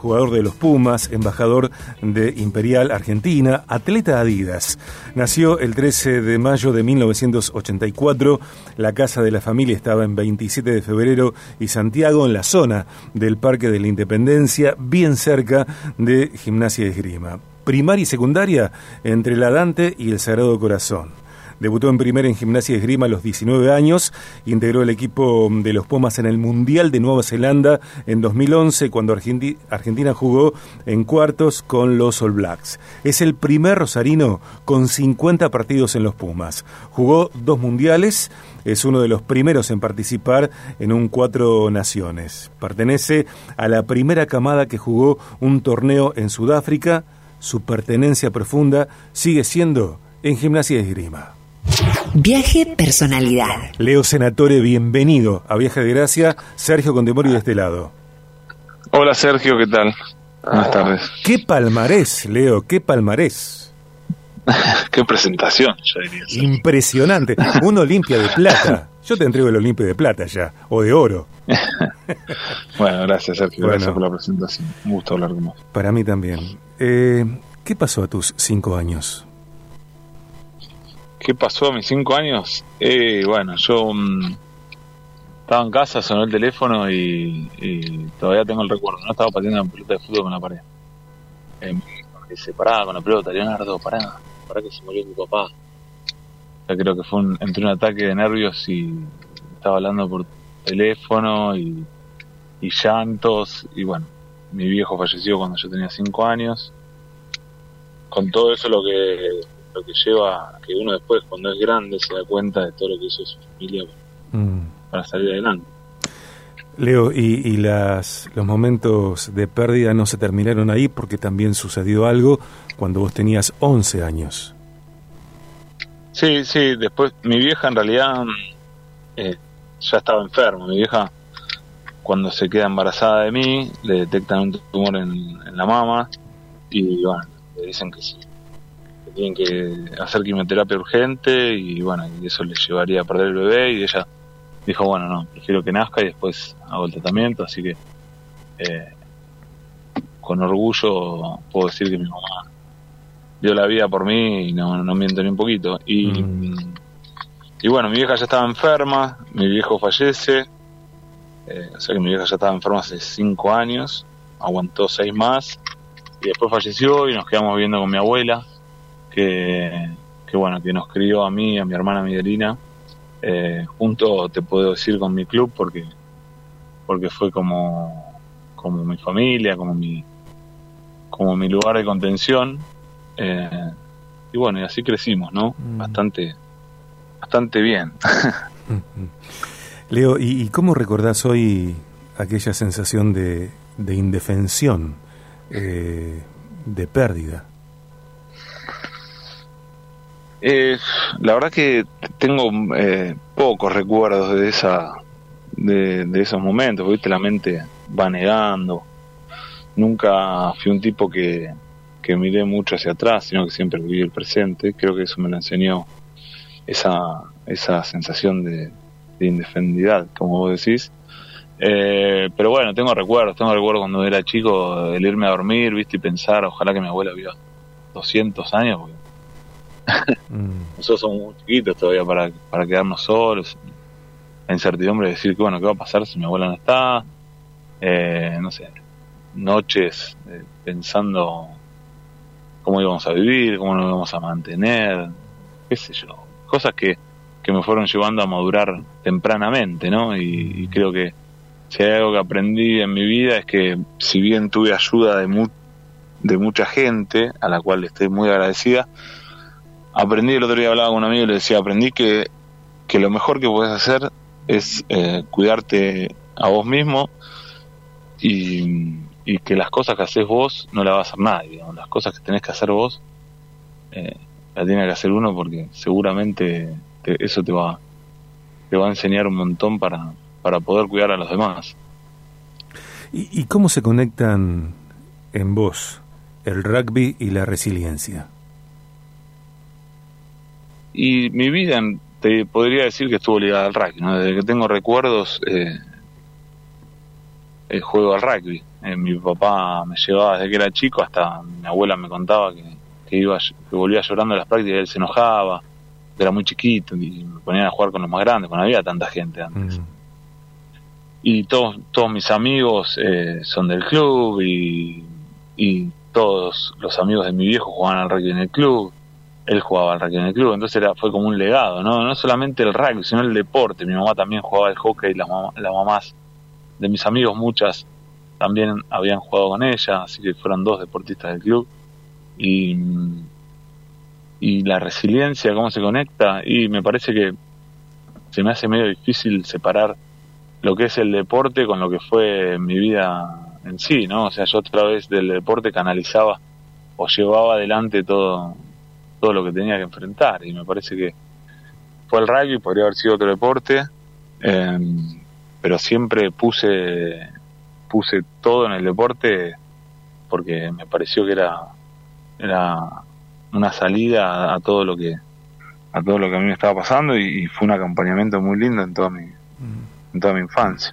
jugador de los Pumas, embajador de Imperial Argentina, atleta Adidas. Nació el 13 de mayo de 1984. La casa de la familia estaba en 27 de febrero y Santiago, en la zona del Parque de la Independencia, bien cerca de Gimnasia de Esgrima. Primaria y secundaria entre la Dante y el Sagrado Corazón. Debutó en primera en gimnasia y esgrima a los 19 años, integró el equipo de los Pumas en el Mundial de Nueva Zelanda en 2011 cuando Argentina jugó en cuartos con los All Blacks. Es el primer rosarino con 50 partidos en los Pumas. Jugó dos mundiales, es uno de los primeros en participar en un Cuatro Naciones. Pertenece a la primera camada que jugó un torneo en Sudáfrica. Su pertenencia profunda sigue siendo en gimnasia y esgrima. Viaje Personalidad. Leo Senatore, bienvenido a Viaje de Gracia. Sergio Contemporio de este lado. Hola Sergio, ¿qué tal? Buenas ah, tardes. ¿Qué palmarés, Leo? ¿Qué palmarés? Qué presentación, yo diría. Impresionante. Un Olimpia de plata. Yo te entrego el Olimpia de plata ya, o de oro. bueno, gracias Sergio, gracias por la presentación. Un gusto hablar con vos. Para mí también. Eh, ¿Qué pasó a tus cinco años? ¿Qué pasó a mis cinco años? Eh, bueno, yo mm, estaba en casa, sonó el teléfono y, todavía tengo el recuerdo. No estaba pateando una pelota de fútbol con la pared. Eh, me dice, pará con la pelota, Leonardo, pará, pará que se murió tu papá. O creo que fue un, entre un ataque de nervios y estaba hablando por teléfono y, y llantos. Y bueno, mi viejo falleció cuando yo tenía cinco años. Con todo eso lo que lo que lleva a que uno después, cuando es grande, se da cuenta de todo lo que hizo su familia para, mm. salir adelante. Leo, y, las, los momentos de pérdida no se terminaron ahí porque también sucedió algo cuando vos tenías 11 años. Sí, sí, después mi vieja en realidad eh, ya estaba enferma. Mi vieja, cuando se queda embarazada de mí, le detectan un tumor en, en la mama y bueno, le dicen que sí tienen que hacer quimioterapia urgente y bueno, y eso le llevaría a perder el bebé y ella dijo, bueno, no, prefiero que nazca y después hago el tratamiento, así que eh, con orgullo puedo decir que mi mamá dio la vida por mí y no, no miento ni un poquito. Y, mm. y bueno, mi vieja ya estaba enferma, mi viejo fallece, eh, o sea que mi vieja ya estaba enferma hace cinco años, aguantó seis más y después falleció y nos quedamos viviendo con mi abuela que, bueno, que nos crió a mí, a mi hermana Miguelina, eh, junto, te puedo decir, con mi club, porque, porque fue como, como mi familia, como mi, como mi lugar de contención. Eh, y bueno, y así crecimos, ¿no? Mm. Bastante, bastante bien. Leo, ¿y, cómo recordás hoy aquella sensación de, de indefensión, eh, de pérdida? Eh, la verdad que tengo eh, pocos recuerdos de esa de, esos momentos, viste la mente va negando. Nunca fui un tipo que, que miré mucho hacia atrás, sino que siempre viví el presente. Creo que eso me lo enseñó esa, esa sensación de, de indefendidad, como vos decís. Eh, pero bueno, tengo recuerdos, tengo recuerdos cuando era chico, el irme a dormir, viste, y pensar, ojalá que mi abuela viva 200 años, Mm. Nosotros somos muy chiquitos todavía para, para quedarnos solos. La incertidumbre de decir que, bueno, ¿qué va a pasar si mi abuela no está? Eh, no sé, noches eh, pensando cómo íbamos a vivir, cómo nos íbamos a mantener, qué sé yo. Cosas que, que me fueron llevando a madurar tempranamente, ¿no? Y, creo que si hay algo que aprendí en mi vida es que si bien tuve ayuda de, de mucha gente, a la cual estoy muy agradecida, aprendí, el otro día hablaba con un amigo y le decía, aprendí que, que lo mejor que puedes hacer es eh, cuidarte a vos mismo y, que las cosas que haces vos no las va a hacer nadie, las cosas que tenés que hacer vos eh, las tiene que hacer uno porque seguramente eso te va, te va a enseñar un montón para, para poder cuidar a los demás. ¿Y, ¿Y cómo se conectan en vos el rugby y la resiliencia? Y mi vida, te podría decir que estuvo ligada al rugby, Desde que tengo recuerdos, eh, juego al rugby. Eh, mi papá me llevaba desde que era chico hasta mi abuela me contaba que, que iba que volvía llorando a las prácticas y él se enojaba era muy chiquito y me ponían a jugar con los más grandes cuando había tanta gente antes Mm. y todos todos mis amigos eh, son del club y, y todos los amigos de mi viejo jugaban al rugby en el club él jugaba al rugby en el club entonces era fue como un legado no no solamente el rugby sino el deporte. Mi mamá también jugaba al hockey las, las mamás de mis amigos muchas también habían jugado con ella así que fueron dos deportistas del club. Y y la resiliencia cómo se conecta y me parece que se me hace medio difícil separar lo que es el deporte con lo que fue mi vida en sí, ¿no? O sea, yo a través del deporte canalizaba o llevaba adelante todo, todo lo que tenía que enfrentar y me parece que fue el rugby, podría haber sido otro deporte, eh, pero siempre puse, puse todo en el deporte porque me pareció que era, era una salida a, todo lo que a todo lo que a mí me estaba pasando y, y fue un acompañamiento muy lindo en toda mi en toda mi infancia.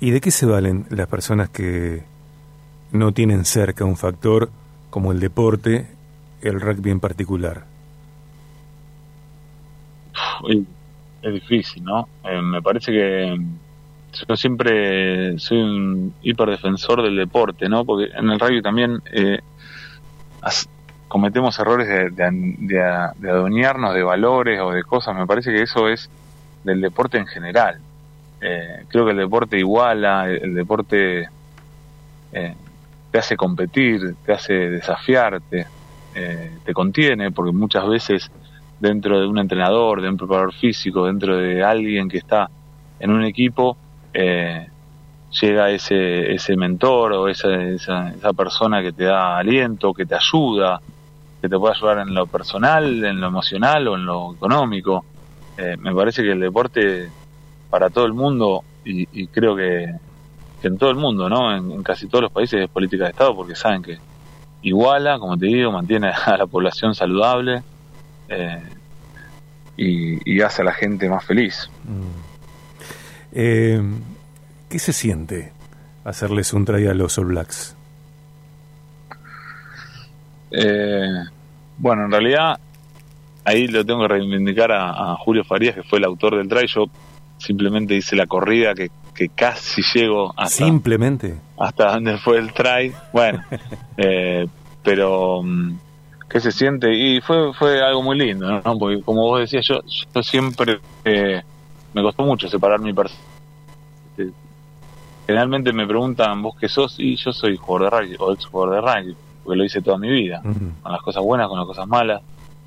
¿Y de qué se valen las personas que no tienen cerca un factor como el deporte, el rugby en particular? Es difícil, ¿no? Eh, me parece que yo siempre soy un hiperdefensor del deporte, ¿no? Porque en el rugby también eh, cometemos errores de, de, de- de adueñarnos de valores o de cosas. Me parece que eso es del deporte en general. Eh, creo que el deporte iguala, el, el deporte eh, te hace competir, te hace desafiarte, eh, te contiene, porque muchas veces dentro de un entrenador, de un preparador físico, dentro de alguien que está en un equipo, eh, llega ese, ese mentor o esa, esa, persona que te da aliento, que te ayuda, que te puede ayudar en lo personal, en lo emocional o en lo económico. Eh, me parece que el deporte para todo el mundo, y, creo que, que en todo el mundo, ¿no? En casi todos los países es política de Estado porque saben que iguala, como te digo, mantiene a la población saludable eh, y, y hace a la gente más feliz. Mm. Eh, ¿Qué se siente hacerles un try a los All Blacks? Eh, bueno, en realidad ahí lo tengo que reivindicar a, a Julio Farías, que fue el autor del try. Yo simplemente hice la corrida que, que casi llego hasta, Simplemente. Hasta donde fue el try. Bueno, eh, pero mm, ¿qué se siente? Y fue fue algo muy lindo, ¿no? Porque como vos decías, yo, yo siempre eh, me costó mucho separar mi persona. Generalmente me preguntan, ¿vos qué sos? Y yo soy jugador de rugby, o ex jugador de rugby, porque lo hice toda mi vida con las cosas buenas, con las cosas malas.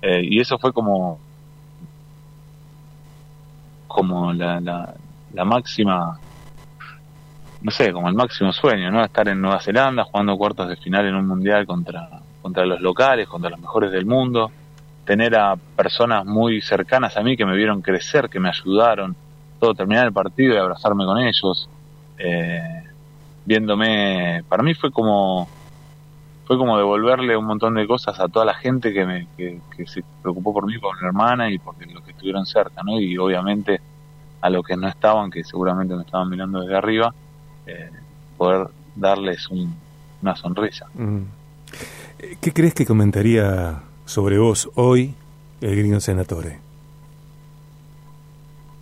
Eh, y eso fue como como la, la, la máxima, no sé, como el máximo sueño, ¿no? Estar en Nueva Zelanda jugando cuartos de final en un mundial contra, contra los locales, contra los mejores del mundo, tener a personas muy cercanas a mí que me vieron crecer, que me ayudaron, todo terminar el partido y abrazarme con ellos, eh, viéndome, para mí fue como fue como devolverle un montón de cosas a toda la gente que, me, que, se preocupó por mí, por mi hermana y por los que estuvieron cerca, ¿no? Y obviamente a los que no estaban, que seguramente me estaban mirando desde arriba, eh, poder darles un- una sonrisa. Eh, ¿Qué crees que comentaría sobre vos hoy el gringo senatore?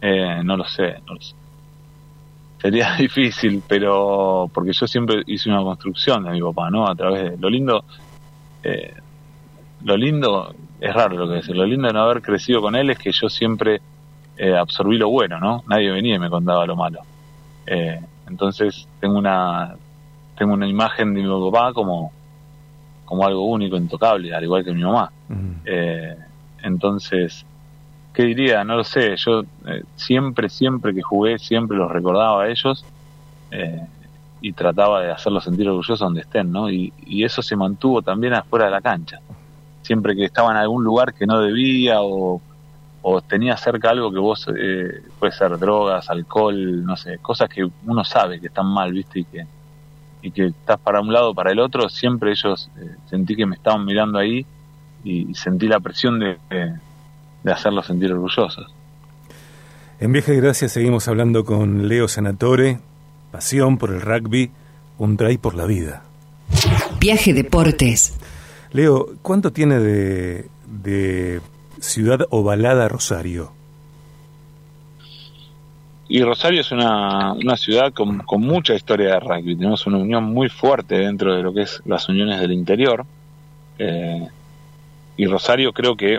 Eh, no lo sé, no lo sé. Sería difícil, pero porque yo siempre hice una construcción de mi papá, ¿no? A través de lo lindo, eh, lo lindo es raro lo que decir. Lo lindo de no haber crecido con él es que yo siempre eh, absorbí lo bueno, ¿no? Nadie venía y me contaba lo malo. Entonces tengo una tengo una imagen de mi papá como como algo único, intocable, al igual que mi mamá. Eh, entonces, ¿qué diría? No lo sé. Yo eh, siempre, siempre que jugué, siempre los recordaba a ellos eh, y trataba de hacerlos sentir orgullosos donde estén, ¿no? Y, y eso se mantuvo también afuera de la cancha. Siempre que estaba en algún lugar que no debía o, o tenía cerca algo que vos, eh, puede ser drogas, alcohol, no sé, cosas que uno sabe que están mal, ¿viste? Y que, y que estás para un lado o para el otro, siempre ellos eh, sentí que me estaban mirando ahí y, y sentí la presión de, de, de hacerlos sentir orgullosos. En Viaje de Gracia seguimos hablando con Leo Senatore, pasión por el rugby, un try por la vida. Viaje Deportes. Leo, ¿cuánto tiene de, de ciudad ovalada Rosario? Y Rosario es una, una ciudad con, con, mucha historia de rugby. Tenemos una unión muy fuerte dentro de lo que es las uniones del interior. Eh, y Rosario creo que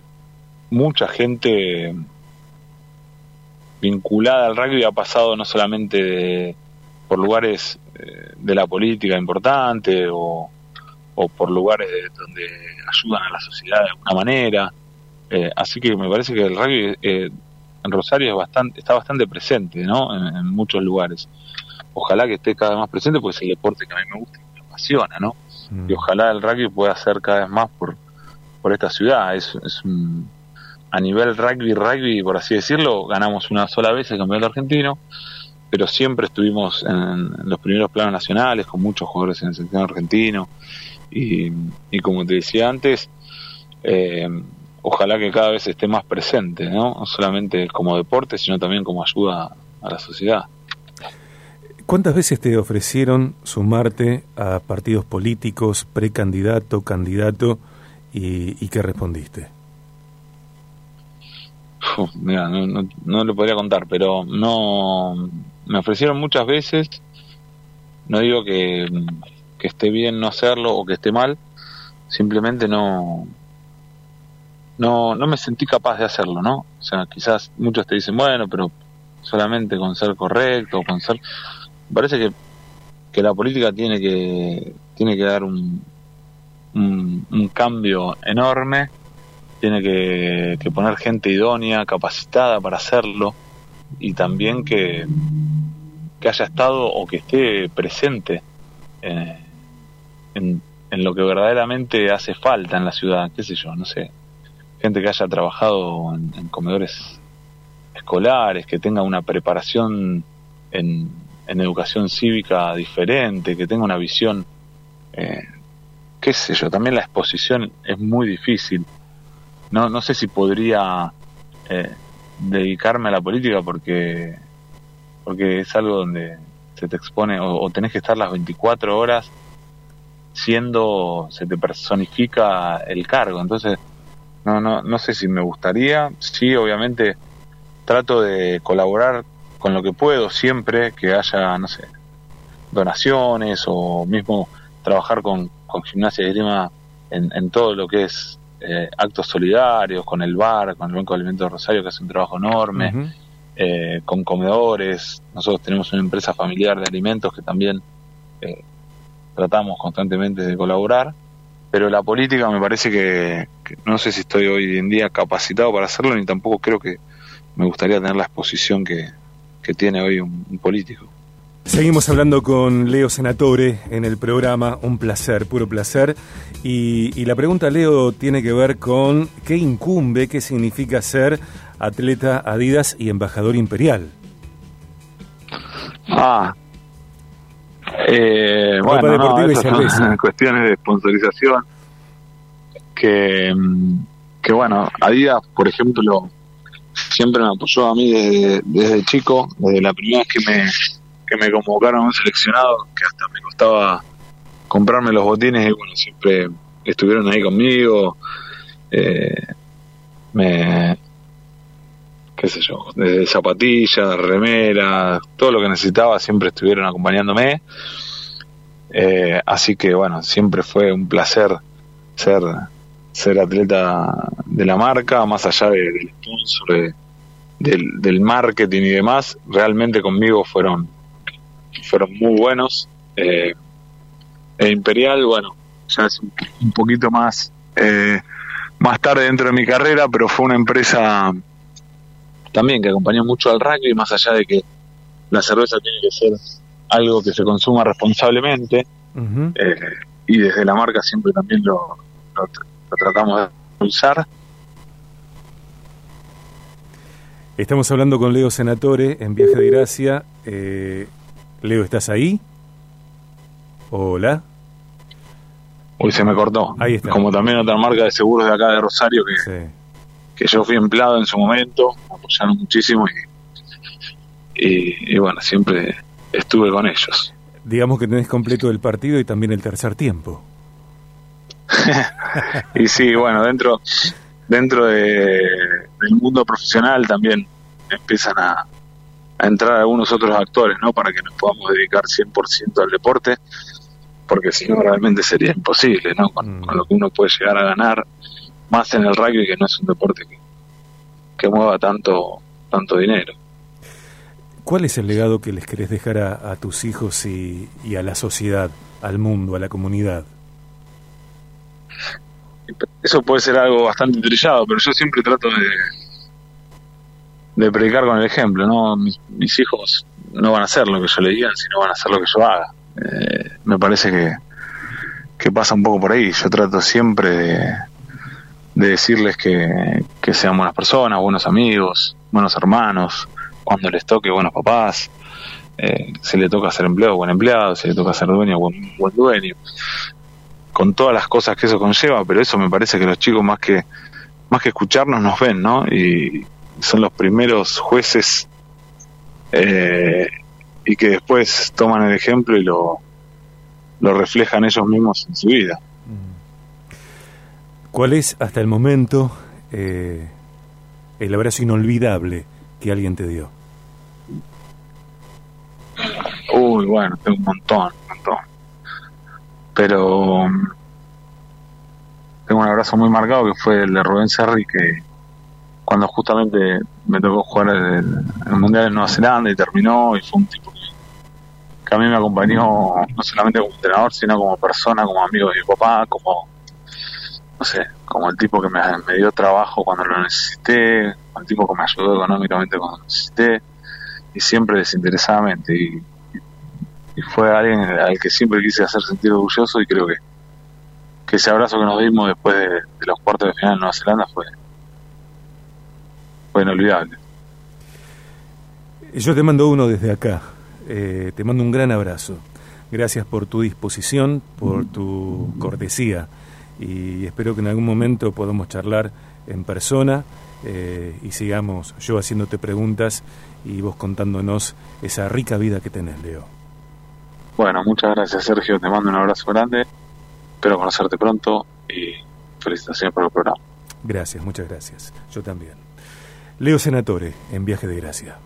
mucha gente vinculada al rugby ha pasado no solamente por lugares eh, de la política importante o, por lugares donde ayudan a la sociedad de alguna manera. Eh, así que me parece que el rugby eh, en Rosario es bastante, está bastante presente ¿no? En, muchos lugares. Ojalá que esté cada vez más presente porque es el deporte que a mí me gusta y me apasiona. ¿no? Mm. Y ojalá el rugby pueda ser cada vez más por, por esta ciudad. Es, es un, a nivel rugby, rugby, por así decirlo, ganamos una sola vez el campeonato argentino, pero siempre estuvimos en, los primeros planos nacionales con muchos jugadores en el sector argentino. Y, como te decía antes, eh, ojalá que cada vez esté más presente, ¿no? no solamente como deporte, sino también como ayuda a la sociedad. ¿Cuántas veces te ofrecieron sumarte a partidos políticos, precandidato, candidato, y, y qué respondiste? mira, no, no, no, lo podría contar, pero no me ofrecieron muchas veces. No digo que, que esté bien no hacerlo o que esté mal, simplemente no, no, no me sentí capaz de hacerlo, ¿no? O sea, quizás muchos te dicen, bueno, pero solamente con ser correcto, con ser... parece que, que la política tiene que, tiene que dar un, un, cambio enorme tiene que, poner gente idónea, capacitada para hacerlo y también que, que haya estado o que esté presente eh, en, en, lo que verdaderamente hace falta en la ciudad, qué sé yo, no sé, gente que haya trabajado en, comedores escolares, que tenga una preparación en, educación cívica diferente, que tenga una visión, eh, qué sé yo, también la exposición es muy difícil no, no sé si podría eh, dedicarme a la política porque, porque es algo donde se te expone o, tenés que estar las 24 horas siendo, se te personifica el cargo. Entonces, no, no, no sé si me gustaría. Sí, obviamente trato de colaborar con lo que puedo siempre que haya, no sé, donaciones o mismo trabajar con, con gimnasia y grima en, en todo lo que es eh, actos solidarios con el bar, con el Banco de Alimentos de Rosario, que hace un trabajo enorme, eh, con comedores. Nosotros tenemos una empresa familiar de alimentos que también eh, tratamos constantemente de colaborar. Pero la política me parece que, no sé si estoy hoy en día capacitado para hacerlo, ni tampoco creo que me gustaría tener la exposición que, tiene hoy un político. Seguimos hablando con Leo Senatore en el programa, un placer, puro placer. Y, la pregunta, Leo, tiene que ver con qué incumbe, qué significa ser atleta Adidas y embajador imperial. Ah, eh, bueno, no, cuestiones de sponsorización que, que bueno, Adidas, por ejemplo, siempre me apoyó a mí desde, desde chico, desde la primera vez que me que me convocaron a un seleccionado, que hasta me costaba comprarme los botines y bueno, siempre estuvieron ahí conmigo. Eh, me, qué sé yo, desde zapatillas, remeras, todo lo que necesitaba siempre estuvieron acompañándome. Eh, así que bueno, siempre fue un placer ser, ser atleta de la marca, más allá del sponsor, del, marketing y demás, realmente conmigo fueron fueron muy buenos. Eh, e Imperial, bueno, ya es un, poquito más, eh, más tarde dentro de mi carrera, pero fue una empresa también que acompañó mucho al rugby, más allá de que la cerveza tiene que ser algo que se consuma responsablemente, eh, y desde la marca siempre también lo, lo tratamos de usar. Estamos hablando con Leo Senatore en Viaje de Gracia. Eh, Leo, ¿estás ahí? Hola. Uy, se me cortó. Ahí está. Como también otra marca de seguros de acá de Rosario que, que yo fui empleado en su momento, me apoyaron muchísimo y, y, bueno, siempre estuve con ellos. digamos que tenés completo el partido y también el tercer tiempo. y sí, bueno, dentro dentro de, del mundo profesional también empiezan a, entrar algunos otros actores, ¿no? Para que nos podamos dedicar 100% al deporte, porque si no realmente sería imposible, ¿no? Con, mm. con, lo que uno puede llegar a ganar, más en el rugby que no es un deporte que, que mueva tanto, tanto dinero. ¿Cuál es el legado que les querés dejar a, tus hijos y, a la sociedad, al mundo, a la comunidad? Eso puede ser algo bastante trillado, pero yo siempre trato de, de predicar con el ejemplo, ¿no? Mis, hijos no van a hacer lo que yo le diga, sino van a hacer lo que yo haga. Eh, me parece que, que pasa un poco por ahí. Yo trato siempre de, de decirles que, que sean buenas personas, buenos amigos, buenos hermanos, cuando les toque buenos papás, eh, se le toca ser empleado, buen empleado, se le toca ser dueño, buen, buen dueño, con todas las cosas que eso conlleva, pero eso me parece que los chicos más que más que escucharnos nos ven, ¿no? Y son los primeros jueces eh, y que después toman el ejemplo y lo, lo reflejan ellos mismos en su vida. ¿Cuál es hasta el momento eh, el abrazo inolvidable que alguien te dio? Uy, bueno, tengo un montón, un montón. Pero mm, tengo un abrazo muy marcado que fue el de Rubén Serri, que cuando justamente me tocó jugar el, Mundial en Nueva Zelanda y terminó, y fue un tipo que, a mí me acompañó no solamente como entrenador, sino como persona, como amigo de mi papá, como, no sé, como el tipo que me, dio trabajo cuando lo necesité, el tipo que me ayudó económicamente cuando lo necesité, y siempre desinteresadamente. Y, fue alguien al que siempre quise hacer sentir orgulloso y creo que, que ese abrazo que nos dimos después de, los cuartos de final en Nueva Zelanda fue, fue inolvidable. Yo te mando uno desde acá, eh, te mando un gran abrazo. Gracias por tu disposición, por tu cortesía y espero que en algún momento podamos charlar en persona eh, y sigamos yo haciéndote preguntas y vos contándonos esa rica vida que tenés, Leo. Bueno, muchas gracias Sergio, te mando un abrazo grande, espero conocerte pronto y felicitaciones por el programa. Gracias, muchas gracias. Yo también. Leo Senatore, en Viaje de Gracia.